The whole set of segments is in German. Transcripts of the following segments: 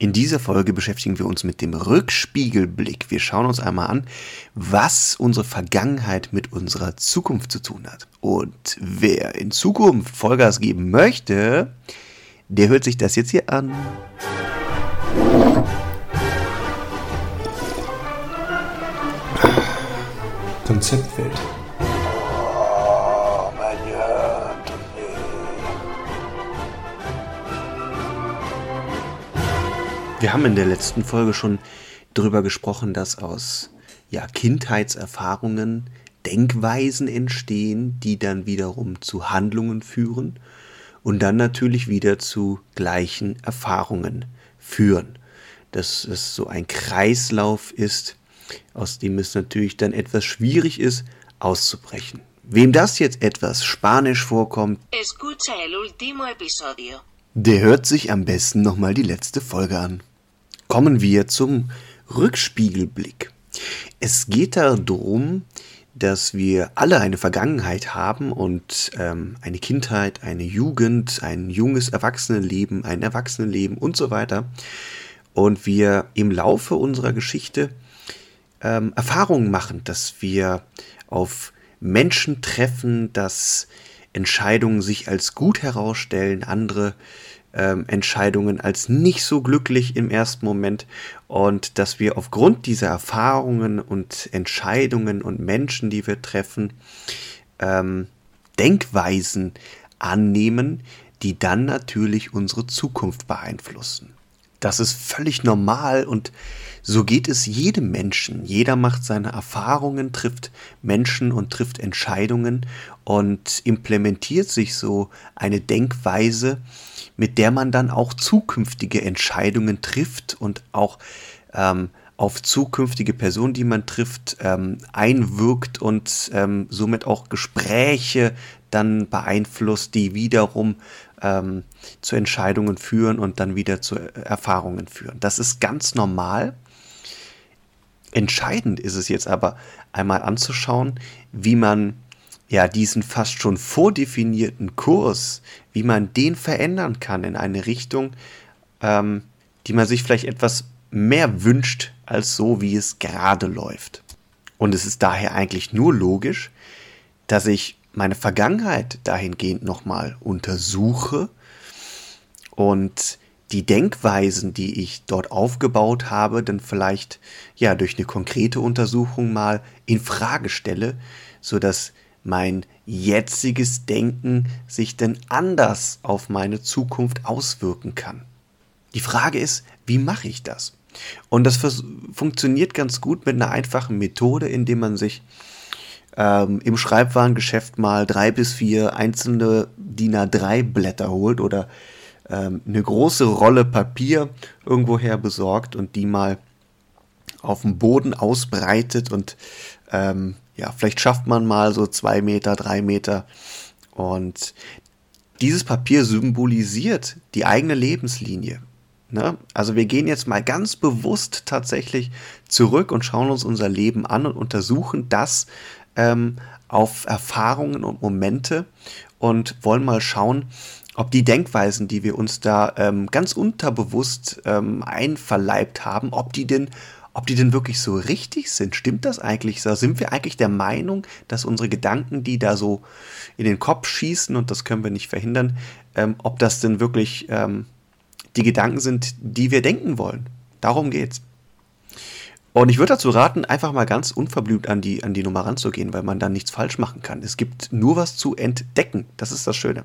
In dieser Folge beschäftigen wir uns mit dem Rückspiegelblick. Wir schauen uns einmal an, was unsere Vergangenheit mit unserer Zukunft zu tun hat. Und wer in Zukunft Vollgas geben möchte, der hört sich das jetzt hier an. Konzeptwelt. Wir haben in der letzten Folge schon darüber gesprochen, dass aus ja, Kindheitserfahrungen Denkweisen entstehen, die dann wiederum zu Handlungen führen und dann natürlich wieder zu gleichen Erfahrungen führen. Dass es so ein Kreislauf ist, aus dem es natürlich dann etwas schwierig ist, auszubrechen. Wem das jetzt etwas Spanisch vorkommt, Escucha el último episodio. der hört sich am besten nochmal die letzte Folge an. Kommen wir zum Rückspiegelblick. Es geht darum, dass wir alle eine Vergangenheit haben und ähm, eine Kindheit, eine Jugend, ein junges Erwachsenenleben, ein Erwachsenenleben und so weiter. Und wir im Laufe unserer Geschichte ähm, Erfahrungen machen, dass wir auf Menschen treffen, dass Entscheidungen sich als gut herausstellen, andere ähm, Entscheidungen als nicht so glücklich im ersten Moment und dass wir aufgrund dieser Erfahrungen und Entscheidungen und Menschen, die wir treffen, ähm, Denkweisen annehmen, die dann natürlich unsere Zukunft beeinflussen. Das ist völlig normal und so geht es jedem Menschen. Jeder macht seine Erfahrungen, trifft Menschen und trifft Entscheidungen und implementiert sich so eine Denkweise, mit der man dann auch zukünftige Entscheidungen trifft und auch ähm, auf zukünftige Personen, die man trifft, ähm, einwirkt und ähm, somit auch Gespräche dann beeinflusst, die wiederum ähm, zu Entscheidungen führen und dann wieder zu Erfahrungen führen. Das ist ganz normal. Entscheidend ist es jetzt aber einmal anzuschauen, wie man ja diesen fast schon vordefinierten Kurs, wie man den verändern kann in eine Richtung, ähm, die man sich vielleicht etwas mehr wünscht als so, wie es gerade läuft. Und es ist daher eigentlich nur logisch, dass ich meine Vergangenheit dahingehend nochmal untersuche und die Denkweisen, die ich dort aufgebaut habe, dann vielleicht ja durch eine konkrete Untersuchung mal in Frage stelle, so dass mein jetziges Denken sich denn anders auf meine Zukunft auswirken kann. Die Frage ist, wie mache ich das? Und das funktioniert ganz gut mit einer einfachen Methode, indem man sich ähm, im Schreibwarengeschäft mal drei bis vier einzelne DIN A3 Blätter holt oder ähm, eine große Rolle Papier irgendwoher besorgt und die mal auf dem Boden ausbreitet und ähm, ja, vielleicht schafft man mal so zwei Meter, drei Meter und dieses Papier symbolisiert die eigene Lebenslinie. Ne? Also wir gehen jetzt mal ganz bewusst tatsächlich zurück und schauen uns unser Leben an und untersuchen das ähm, auf Erfahrungen und Momente und wollen mal schauen, ob die Denkweisen, die wir uns da ähm, ganz unterbewusst ähm, einverleibt haben, ob die denn ob die denn wirklich so richtig sind. Stimmt das eigentlich so? Sind wir eigentlich der Meinung, dass unsere Gedanken, die da so in den Kopf schießen, und das können wir nicht verhindern, ähm, ob das denn wirklich ähm, die Gedanken sind, die wir denken wollen? Darum geht's. Und ich würde dazu raten, einfach mal ganz unverblümt an die, an die Nummer ranzugehen, weil man dann nichts falsch machen kann. Es gibt nur was zu entdecken. Das ist das Schöne.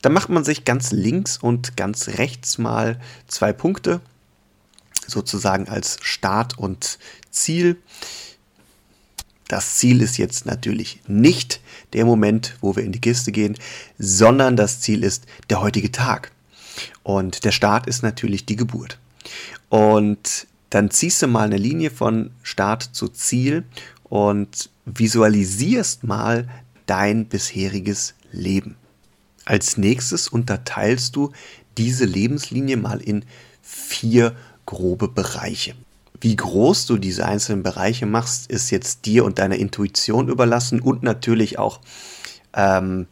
Dann macht man sich ganz links und ganz rechts mal zwei Punkte, sozusagen als Start und Ziel. Das Ziel ist jetzt natürlich nicht der Moment, wo wir in die Kiste gehen, sondern das Ziel ist der heutige Tag. Und der Start ist natürlich die Geburt. Und dann ziehst du mal eine Linie von Start zu Ziel und visualisierst mal dein bisheriges Leben. Als nächstes unterteilst du diese Lebenslinie mal in vier grobe Bereiche. Wie groß du diese einzelnen Bereiche machst, ist jetzt dir und deiner Intuition überlassen und natürlich auch ähm,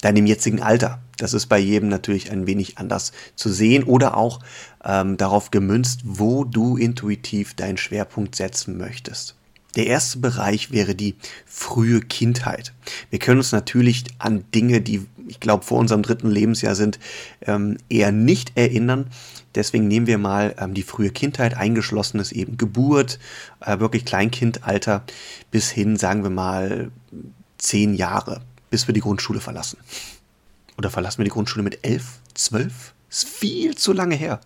deinem jetzigen Alter. Das ist bei jedem natürlich ein wenig anders zu sehen oder auch ähm, darauf gemünzt, wo du intuitiv deinen Schwerpunkt setzen möchtest. Der erste Bereich wäre die frühe Kindheit. Wir können uns natürlich an Dinge, die ich glaube vor unserem dritten Lebensjahr sind, ähm, eher nicht erinnern. Deswegen nehmen wir mal ähm, die frühe Kindheit, eingeschlossen ist eben Geburt, äh, wirklich Kleinkindalter bis hin, sagen wir mal, zehn Jahre, bis wir die Grundschule verlassen. Oder verlassen wir die Grundschule mit elf, zwölf? Ist viel zu lange her.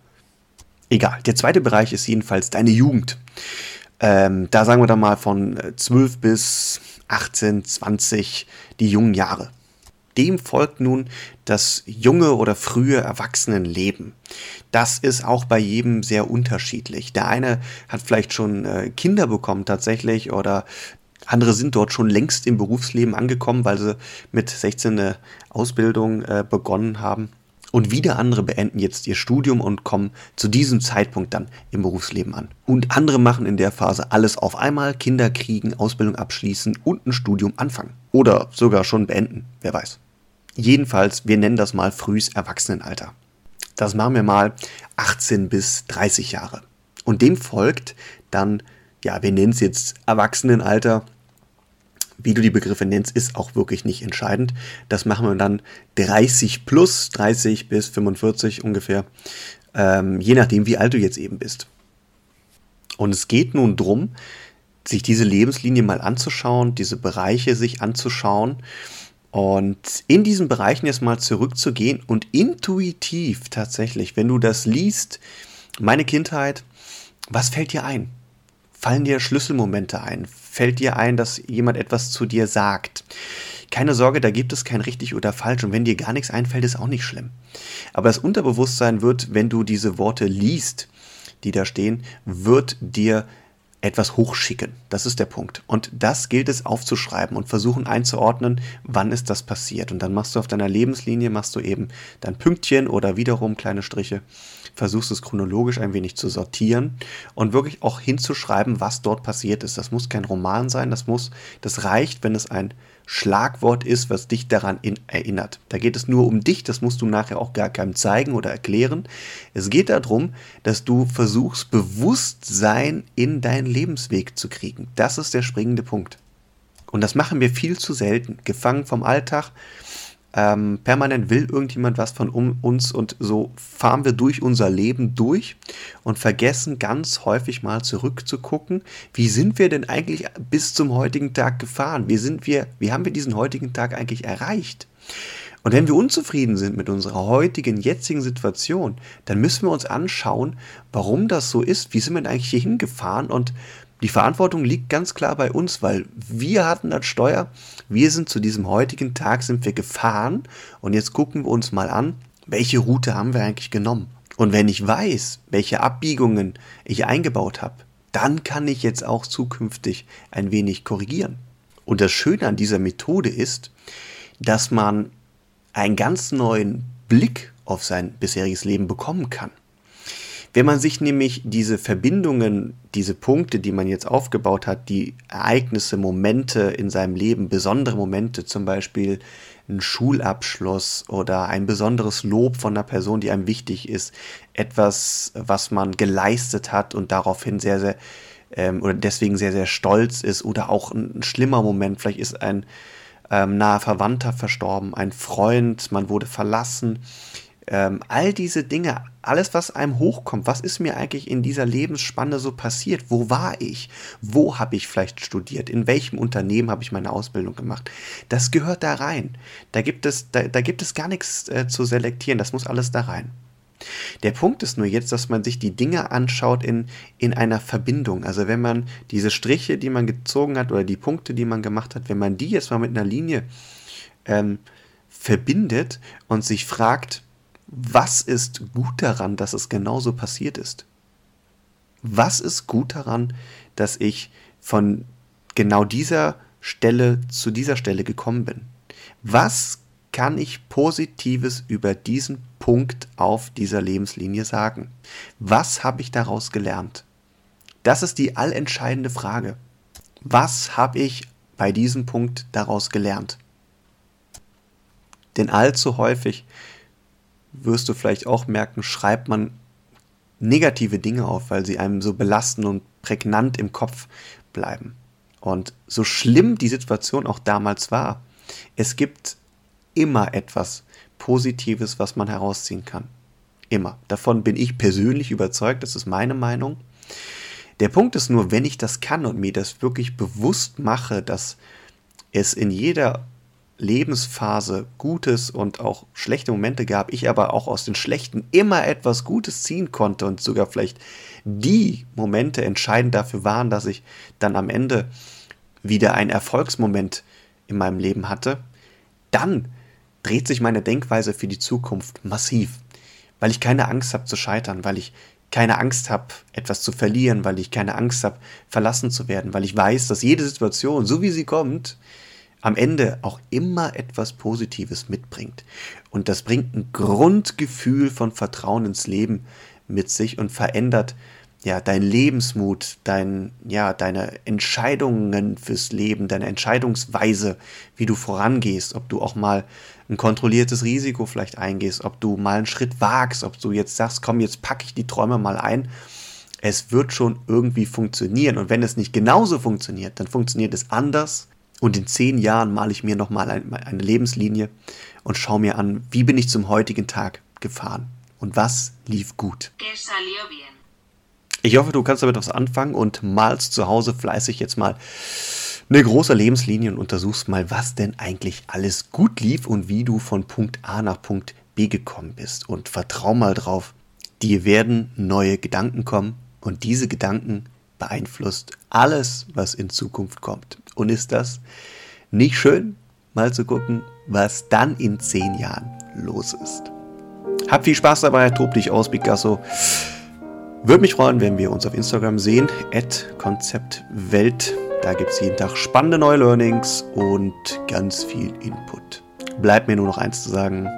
Egal, der zweite Bereich ist jedenfalls deine Jugend. Ähm, da sagen wir dann mal von 12 äh, bis 18, 20, die jungen Jahre. Dem folgt nun das junge oder frühe Erwachsenenleben. Das ist auch bei jedem sehr unterschiedlich. Der eine hat vielleicht schon äh, Kinder bekommen tatsächlich oder andere sind dort schon längst im Berufsleben angekommen, weil sie mit 16 eine Ausbildung äh, begonnen haben. Und wieder andere beenden jetzt ihr Studium und kommen zu diesem Zeitpunkt dann im Berufsleben an. Und andere machen in der Phase alles auf einmal, Kinder kriegen, Ausbildung abschließen und ein Studium anfangen. Oder sogar schon beenden, wer weiß. Jedenfalls, wir nennen das mal frühes Erwachsenenalter. Das machen wir mal 18 bis 30 Jahre. Und dem folgt dann, ja, wir nennen es jetzt Erwachsenenalter, wie du die Begriffe nennst, ist auch wirklich nicht entscheidend. Das machen wir dann 30 plus, 30 bis 45 ungefähr, ähm, je nachdem, wie alt du jetzt eben bist. Und es geht nun drum, sich diese Lebenslinie mal anzuschauen, diese Bereiche sich anzuschauen und in diesen Bereichen jetzt mal zurückzugehen und intuitiv tatsächlich, wenn du das liest, meine Kindheit, was fällt dir ein? Fallen dir Schlüsselmomente ein? Fällt dir ein, dass jemand etwas zu dir sagt? Keine Sorge, da gibt es kein richtig oder falsch und wenn dir gar nichts einfällt, ist auch nicht schlimm. Aber das Unterbewusstsein wird, wenn du diese Worte liest, die da stehen, wird dir etwas hochschicken. Das ist der Punkt. Und das gilt es aufzuschreiben und versuchen einzuordnen, wann ist das passiert. Und dann machst du auf deiner Lebenslinie, machst du eben dann Pünktchen oder wiederum kleine Striche versuchst es chronologisch ein wenig zu sortieren und wirklich auch hinzuschreiben, was dort passiert ist. Das muss kein Roman sein, das muss, das reicht, wenn es ein Schlagwort ist, was dich daran in, erinnert. Da geht es nur um dich, das musst du nachher auch gar keinem zeigen oder erklären. Es geht darum, dass du versuchst, Bewusstsein in deinen Lebensweg zu kriegen. Das ist der springende Punkt. Und das machen wir viel zu selten. Gefangen vom Alltag, ähm, permanent will irgendjemand was von um uns und so fahren wir durch unser Leben durch und vergessen ganz häufig mal zurückzugucken, wie sind wir denn eigentlich bis zum heutigen Tag gefahren? Wie sind wir, wie haben wir diesen heutigen Tag eigentlich erreicht? Und wenn wir unzufrieden sind mit unserer heutigen, jetzigen Situation, dann müssen wir uns anschauen, warum das so ist. Wie sind wir denn eigentlich hier hingefahren und die Verantwortung liegt ganz klar bei uns, weil wir hatten das Steuer. Wir sind zu diesem heutigen Tag sind wir gefahren und jetzt gucken wir uns mal an, welche Route haben wir eigentlich genommen. Und wenn ich weiß, welche Abbiegungen ich eingebaut habe, dann kann ich jetzt auch zukünftig ein wenig korrigieren. Und das Schöne an dieser Methode ist, dass man einen ganz neuen Blick auf sein bisheriges Leben bekommen kann. Wenn man sich nämlich diese Verbindungen, diese Punkte, die man jetzt aufgebaut hat, die Ereignisse, Momente in seinem Leben, besondere Momente, zum Beispiel ein Schulabschluss oder ein besonderes Lob von einer Person, die einem wichtig ist, etwas, was man geleistet hat und daraufhin sehr, sehr ähm, oder deswegen sehr, sehr stolz ist oder auch ein, ein schlimmer Moment, vielleicht ist ein ähm, naher Verwandter verstorben, ein Freund, man wurde verlassen ähm, all diese Dinge, alles, was einem hochkommt, was ist mir eigentlich in dieser Lebensspanne so passiert? Wo war ich? Wo habe ich vielleicht studiert? In welchem Unternehmen habe ich meine Ausbildung gemacht? Das gehört da rein. Da gibt es, da, da gibt es gar nichts äh, zu selektieren. Das muss alles da rein. Der Punkt ist nur jetzt, dass man sich die Dinge anschaut in, in einer Verbindung. Also wenn man diese Striche, die man gezogen hat oder die Punkte, die man gemacht hat, wenn man die jetzt mal mit einer Linie ähm, verbindet und sich fragt, was ist gut daran, dass es genauso passiert ist? Was ist gut daran, dass ich von genau dieser Stelle zu dieser Stelle gekommen bin? Was kann ich Positives über diesen Punkt auf dieser Lebenslinie sagen? Was habe ich daraus gelernt? Das ist die allentscheidende Frage. Was habe ich bei diesem Punkt daraus gelernt? Denn allzu häufig wirst du vielleicht auch merken, schreibt man negative Dinge auf, weil sie einem so belasten und prägnant im Kopf bleiben. Und so schlimm die Situation auch damals war, es gibt immer etwas Positives, was man herausziehen kann. Immer. Davon bin ich persönlich überzeugt, das ist meine Meinung. Der Punkt ist nur, wenn ich das kann und mir das wirklich bewusst mache, dass es in jeder Lebensphase Gutes und auch schlechte Momente gab, ich aber auch aus den schlechten immer etwas Gutes ziehen konnte und sogar vielleicht die Momente entscheidend dafür waren, dass ich dann am Ende wieder einen Erfolgsmoment in meinem Leben hatte, dann dreht sich meine Denkweise für die Zukunft massiv, weil ich keine Angst habe zu scheitern, weil ich keine Angst habe, etwas zu verlieren, weil ich keine Angst habe, verlassen zu werden, weil ich weiß, dass jede Situation, so wie sie kommt, am Ende auch immer etwas Positives mitbringt. Und das bringt ein Grundgefühl von Vertrauen ins Leben mit sich und verändert ja, dein Lebensmut, dein, ja, deine Entscheidungen fürs Leben, deine Entscheidungsweise, wie du vorangehst, ob du auch mal ein kontrolliertes Risiko vielleicht eingehst, ob du mal einen Schritt wagst, ob du jetzt sagst, komm, jetzt packe ich die Träume mal ein. Es wird schon irgendwie funktionieren. Und wenn es nicht genauso funktioniert, dann funktioniert es anders. Und in zehn Jahren male ich mir nochmal eine Lebenslinie und schaue mir an, wie bin ich zum heutigen Tag gefahren und was lief gut. Ich hoffe, du kannst damit was anfangen und malst zu Hause fleißig jetzt mal eine große Lebenslinie und untersuchst mal, was denn eigentlich alles gut lief und wie du von Punkt A nach Punkt B gekommen bist. Und vertrau mal drauf, dir werden neue Gedanken kommen und diese Gedanken beeinflusst alles, was in Zukunft kommt. Und ist das nicht schön, mal zu gucken, was dann in zehn Jahren los ist? Hab viel Spaß dabei, tob dich aus, Picasso. Würde mich freuen, wenn wir uns auf Instagram sehen, at Konzeptwelt. Da gibt es jeden Tag spannende neue Learnings und ganz viel Input. Bleibt mir nur noch eins zu sagen.